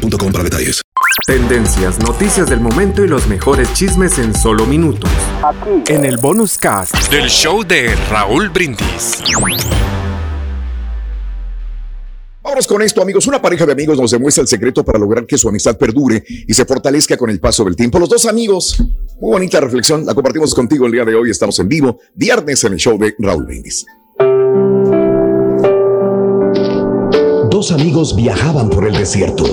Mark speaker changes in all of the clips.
Speaker 1: boostmobile.com para detalles.
Speaker 2: Tendencias, noticias del momento y los mejores chismes en solo minutos. Aquí. En el bonus cast del show de Raúl Brindis.
Speaker 3: Vamos con esto, amigos. Una pareja de amigos nos demuestra el secreto para lograr que su amistad perdure y se fortalezca con el paso del tiempo. Los dos amigos, muy bonita reflexión, la compartimos contigo el día de hoy. Estamos en vivo, viernes en el show de Raúl Brindis.
Speaker 4: Dos amigos viajaban por el desierto.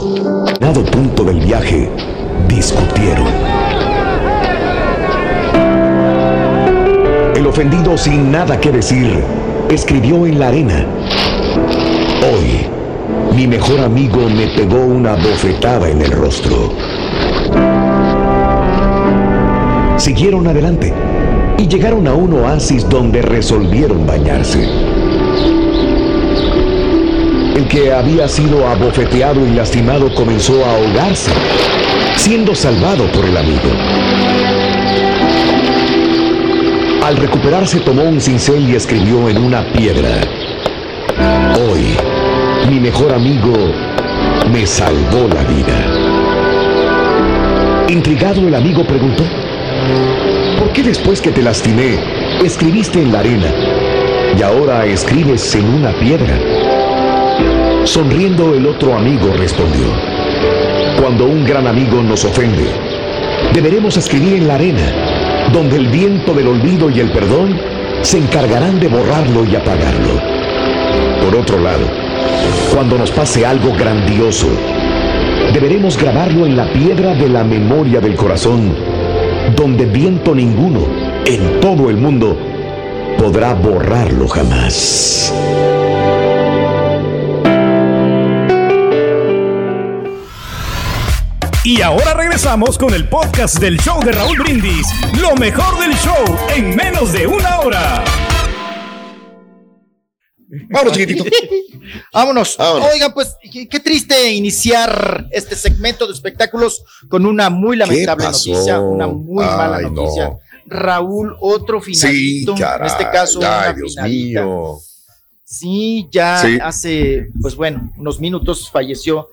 Speaker 4: Dado punto del viaje, discutieron. El ofendido, sin nada que decir, escribió en la arena. Hoy, mi mejor amigo me pegó una bofetada en el rostro. Siguieron adelante y llegaron a un oasis donde resolvieron bañarse. El que había sido abofeteado y lastimado comenzó a ahogarse, siendo salvado por el amigo. Al recuperarse tomó un cincel y escribió en una piedra, Hoy, mi mejor amigo me salvó la vida. Intrigado el amigo preguntó, ¿por qué después que te lastimé escribiste en la arena y ahora escribes en una piedra? Sonriendo el otro amigo respondió, cuando un gran amigo nos ofende, deberemos escribir en la arena, donde el viento del olvido y el perdón se encargarán de borrarlo y apagarlo. Por otro lado, cuando nos pase algo grandioso, deberemos grabarlo en la piedra de la memoria del corazón, donde viento ninguno en todo el mundo podrá borrarlo jamás.
Speaker 5: Y ahora regresamos con el podcast del show de Raúl Brindis. Lo mejor del show en menos de una hora.
Speaker 3: Vámonos, chiquitito.
Speaker 6: Vámonos. Oigan, pues qué, triste iniciar este segmento de espectáculos con una muy lamentable noticia, una muy mala noticia. Raúl, otro finalito. Sí, en este caso,
Speaker 3: Ay, Dios mío.
Speaker 6: Sí, ya hace, pues bueno, unos minutos falleció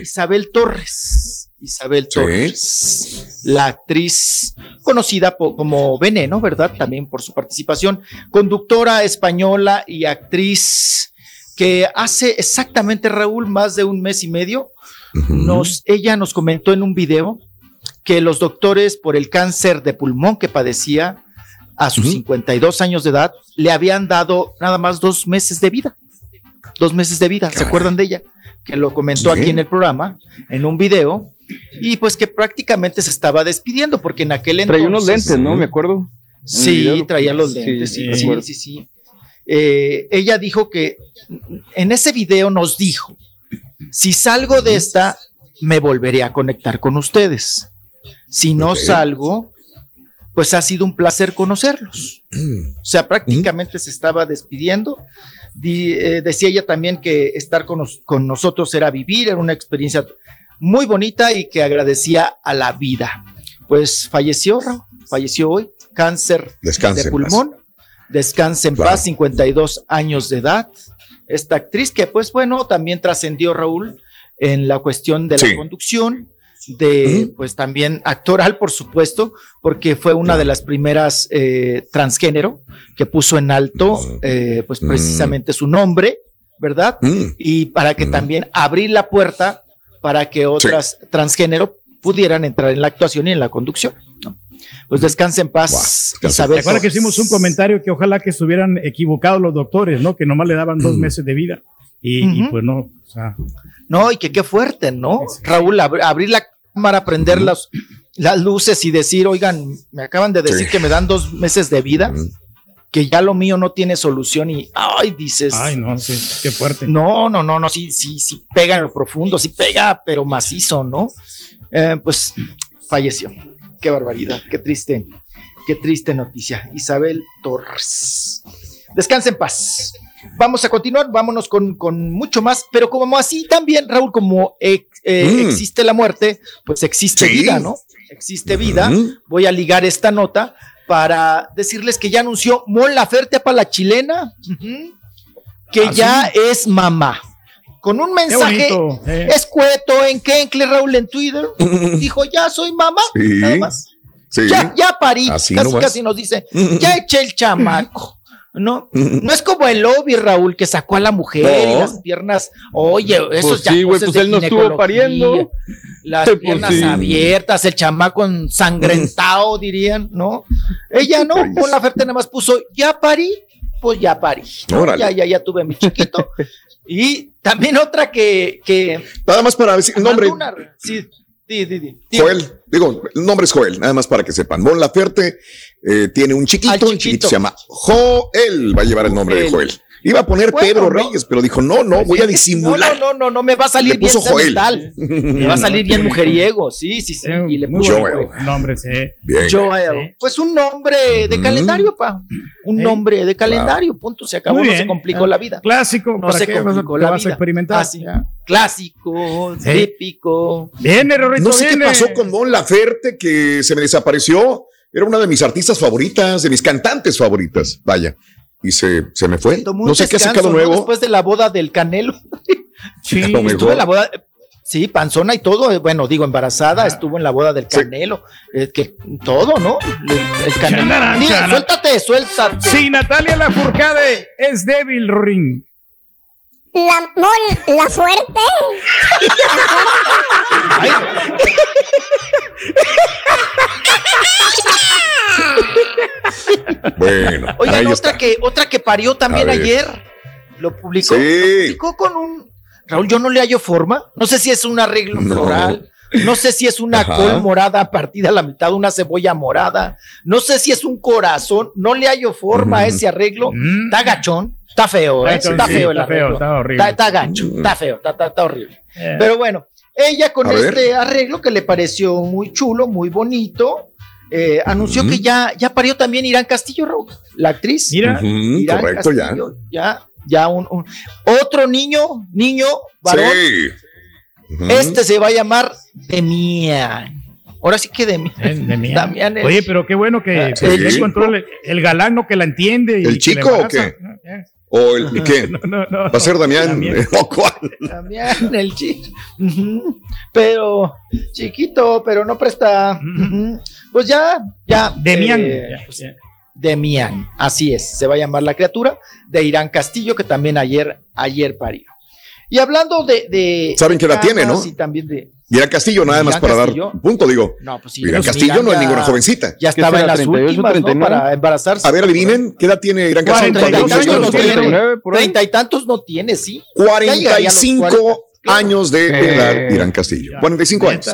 Speaker 6: Isabel Torres. Isabel Torres, la actriz conocida como Veneno, ¿verdad? También por su participación, conductora española y actriz que hace exactamente, Raúl, más de un mes y medio, nos, ella nos comentó en un video que los doctores por el cáncer de pulmón que padecía a sus 52 años de edad le habían dado nada más dos meses de vida. Dos meses de vida, ¿se acuerdan de ella? Que lo comentó aquí en el programa, en un video, y pues que prácticamente se estaba despidiendo porque en aquel
Speaker 7: entonces... Traía unos lentes, ¿no? Me acuerdo.
Speaker 6: Sí, traía los lentes, sí, sí, sí. Eh, ella dijo que en ese video nos dijo, si salgo de esta, me volveré a conectar con ustedes. Si no salgo, pues ha sido un placer conocerlos. O sea, prácticamente se estaba despidiendo. Eh, decía ella también que estar con, con, nosotros era vivir, era una experiencia muy bonita y que agradecía a la vida. Pues falleció, falleció hoy, cáncer de pulmón. Descanse en paz, 52 años de edad. Esta actriz que, pues bueno, también trascendió Raúl en la cuestión de la conducción, de, pues también actoral, por supuesto, porque fue una de las primeras eh, transgénero que puso en alto, eh, pues precisamente su nombre, ¿verdad? Y para que también abrir la puerta para que otras transgénero pudieran entrar en la actuación y en la conducción. Pues descanse en paz,
Speaker 5: Isabel. que hicimos un comentario que ojalá que estuvieran equivocados los doctores, ¿no? Que nomás le daban dos mm. meses de vida. Y, pues no,
Speaker 6: No, y que qué fuerte, ¿no? Raúl, abrir la cámara, prender las, las luces y decir, oigan, me acaban de decir que me dan dos meses de vida. Que ya lo mío no tiene solución y, ay, dices.
Speaker 5: Ay, no, sí, qué fuerte.
Speaker 6: No, no, no, no, sí, sí, sí pega en lo profundo, sí pega, pero macizo, ¿no? Eh, pues falleció. Qué barbaridad, qué triste, qué triste noticia. Isabel Torres. Descansa en paz. Vamos a continuar, vámonos con, con mucho más, pero como así también, Raúl, como eh, mm. existe la muerte, pues existe vida, ¿no? Existe vida. Voy a ligar esta nota para decirles que ya anunció Mon Laferte para la chilena, que ¿Ah, ya es mamá. Con un mensaje eh. escueto en Kenkle Raúl en Twitter, dijo, ya soy mamá, nada más. Ya, ya parí, casi, casi nos dice, ya eché el chamaco. No, no es como el lobby, Raúl, que sacó a la mujer y las piernas. Oye, eso
Speaker 7: pues ya. Sí, güey, pues él no estuvo pariendo.
Speaker 6: Las pues piernas abiertas, el chamaco ensangrentado, dirían, ¿no? Ella no, con la Ferte nada más puso, ya parí, pues ya parí. Ya, ya, ya tuve mi chiquito. y también otra que. que
Speaker 3: nada más para decir el nombre. sí, Joel, digo, el nombre es Joel, nada más para que sepan. Mon Laferte eh, tiene un chiquito, un chiquito se llama Joel, va a llevar el nombre de Joel. Iba a poner Pedro Reyes, pero dijo, no, no, voy a disimular.
Speaker 6: No, no, no, no, me va a salir bien sentimental. Me va a salir bien mujeriego, sí, sí, sí.
Speaker 5: Y le puso Joel. nombre, sí.
Speaker 6: Bien. Joel. Pues un nombre de calendario, pa. Un nombre de calendario, punto. Se acabó, no se complicó la vida.
Speaker 5: Clásico,
Speaker 6: no se complicó la vida. a experimentar. Clásico, típico.
Speaker 3: Bien, errorito, No sé qué pasó con Don Laferte, que se me desapareció. Era una de mis artistas favoritas, de mis cantantes favoritas. Vaya y se, se me fue. No sé qué ha sacado nuevo.
Speaker 6: Después de la boda del Canelo. sí, estuvo en la boda. Sí, panzona y todo. Eh, bueno, digo, embarazada, estuvo en la boda del Canelo. Es que todo, ¿no? El, Canelo. suéltate, suéltate.
Speaker 5: Sí, Natalia Lafourcade es débil, Ring.
Speaker 8: La mol, la fuerte.
Speaker 3: bueno.
Speaker 6: Oigan, otra que, otra que parió también ayer. Lo publicó, lo publicó con un. Raúl, yo no le hallo forma. No sé si es un arreglo floral. No sé si es una col morada partida a la mitad, una cebolla morada. No sé si es un corazón. No le hallo forma a ese arreglo. Mm. Está gachón. Está feo, ¿eh? está, feo el arreglo. Está, horrible. Está, gacho, está feo, está, horrible. Eh. Pero bueno, ella con este arreglo que le pareció muy chulo, muy bonito, eh, anunció que ya, ya parió también Irán Castillo, la actriz.
Speaker 5: Mira,
Speaker 3: correcto, ya.
Speaker 6: Ya, ya un, otro niño, niño, varón. Sí. Este se va a llamar Demian. Ahora sí que Demian.
Speaker 5: Oye, pero qué bueno que ah, el, control, el galán no que la entiende.
Speaker 3: ¿El chico o qué? Ah, ¿O el qué? ¿Va a ser Damián? Damián. ¿O cuál?
Speaker 6: Damián, el chico. Pero chiquito, pero no presta. Pues ya, ya.
Speaker 5: Demián. Eh,
Speaker 6: pues, Demián, así es. Se va a llamar la criatura de Irán Castillo, que también ayer, ayer parió. Y hablando de. de
Speaker 3: Saben que la tiene, ¿no?
Speaker 6: Sí, también de.
Speaker 3: Irán Castillo, nada más para dar punto, digo. No, pues sí, Castillo no es ninguna jovencita.
Speaker 6: Ya estaba en las últimas, ¿no? Para embarazarse.
Speaker 3: A ver, adivinen, ¿qué edad tiene Irán Castillo?
Speaker 6: Treinta y tantos no tiene, sí.
Speaker 3: Cuarenta y cinco años de edad, Irán Castillo. Cuarenta y cinco años.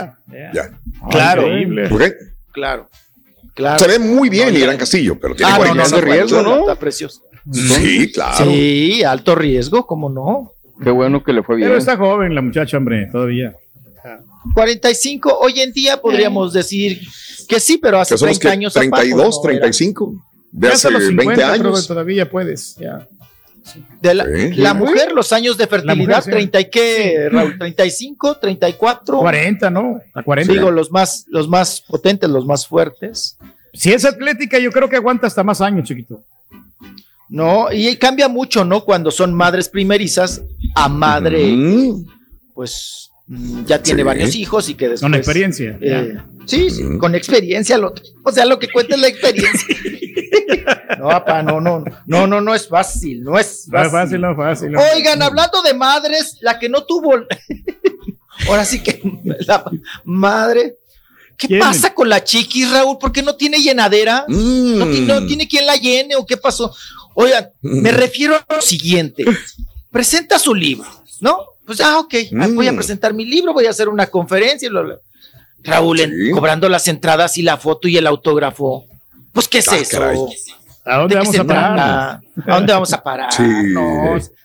Speaker 3: Ya.
Speaker 6: Claro.
Speaker 3: ¿Por qué?
Speaker 6: Claro. Claro.
Speaker 3: Se ve muy bien Irán Castillo, pero tiene ah,
Speaker 6: 45 de riesgo, ¿no? Está precioso.
Speaker 3: Sí, claro.
Speaker 6: Sí, alto riesgo, ¿cómo no?
Speaker 7: Qué bueno que le fue bien.
Speaker 5: Pero está joven la muchacha, hombre, todavía.
Speaker 6: 45, hoy en día podríamos decir que sí, pero hace 30 años.
Speaker 3: 32, 35. De hace 20 años.
Speaker 5: Todavía puedes, ya.
Speaker 6: De la, mujer, los años de fertilidad, 30 y qué, Raúl, 35, 34.
Speaker 5: 40, ¿no? A 40.
Speaker 6: Digo, los más, los más potentes, los más fuertes.
Speaker 5: Si es atlética, yo creo que aguanta hasta más años, chiquito.
Speaker 6: No, y cambia mucho, ¿no? Cuando son madres primerizas a madre, pues ya tiene varios hijos y que después.
Speaker 5: Con experiencia.
Speaker 6: Eh, sí, con experiencia. Lo, o sea, lo que cuenta es la experiencia. no, papá, no, no, no, no, no es fácil, no es
Speaker 5: fácil. No fácil, no
Speaker 6: fácil. Oigan, hablando de madres, la que no tuvo. Ahora sí que la madre. ¿Qué pasa con la chiquis, Raúl? ¿Por qué no tiene llenadera? ¿No, tiene, mm. tiene quien la llene o qué pasó? Oigan, me refiero a lo siguiente. Presenta su libro, ¿no? Pues, ah, ok, voy a mm. presentar mi libro, voy a hacer una conferencia. Raúl, cobrando las entradas y la foto y el autógrafo. Pues, ¿qué es ah, eso?
Speaker 5: ¿A dónde vamos a parar?
Speaker 6: ¿A dónde vamos a parar?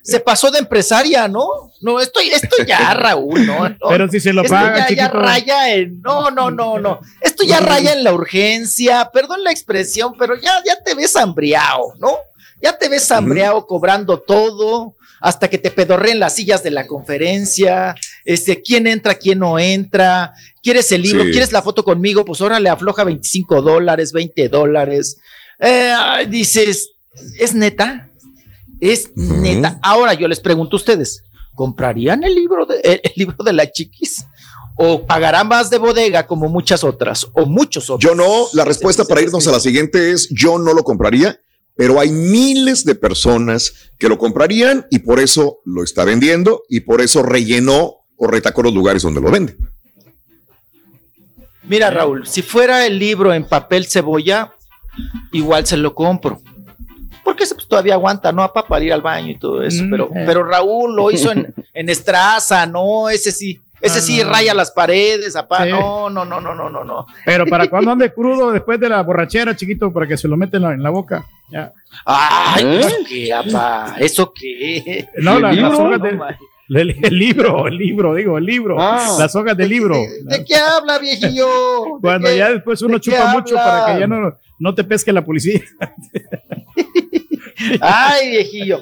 Speaker 6: se pasó de empresaria, ¿no? No, esto, esto ya, Raúl, ¿no?
Speaker 5: Pero si se lo paga,
Speaker 6: ya, ya, raya en. No, no, no, no. Esto ya raya en la urgencia. Perdón la expresión, pero ya, ya te ves hambriado, ¿no? Ya te ves hambriado cobrando todo hasta que te pedorreen las sillas de la conferencia, este, quién entra, quién no entra, quieres el libro, quieres la foto conmigo, pues ahora le afloja 25 dólares, 20 dólares. Eh, dices, ¿es neta? Es neta. Ahora yo les pregunto a ustedes, ¿comprarían el libro de, el, libro de la chiquis? ¿O pagarán más de bodega como muchas otras? ¿O muchos otros?
Speaker 3: Yo no. La respuesta para irnos a la siguiente es, yo no lo compraría pero hay miles de personas que lo comprarían y por eso lo está vendiendo y por eso rellenó o retacó los lugares donde lo vende.
Speaker 6: Mira, Raúl, si fuera el libro en papel cebolla, igual se lo compro. Porque pues, todavía aguanta, ¿no? Para ir al baño y todo eso. Mm, pero, eh. pero Raúl lo hizo en, en Estraza, ¿no? Ese sí ese sí raya las paredes, apá. No, no, no, no, no, no, no.
Speaker 5: Pero para cuando ande crudo después de la borrachera, chiquito, para que se lo meten en la, boca. Ya.
Speaker 6: Ay, ¿Eh? ¿eso qué, apá? ¿Eso qué?
Speaker 5: No, las hojas de, el, libro, el libro, digo, el libro. Ah. las hojas del libro.
Speaker 6: ¿De, qué habla, viejillo?
Speaker 5: Cuando ya después uno chupa mucho para que ya no, no te pesque la policía.
Speaker 6: Ay, viejillo.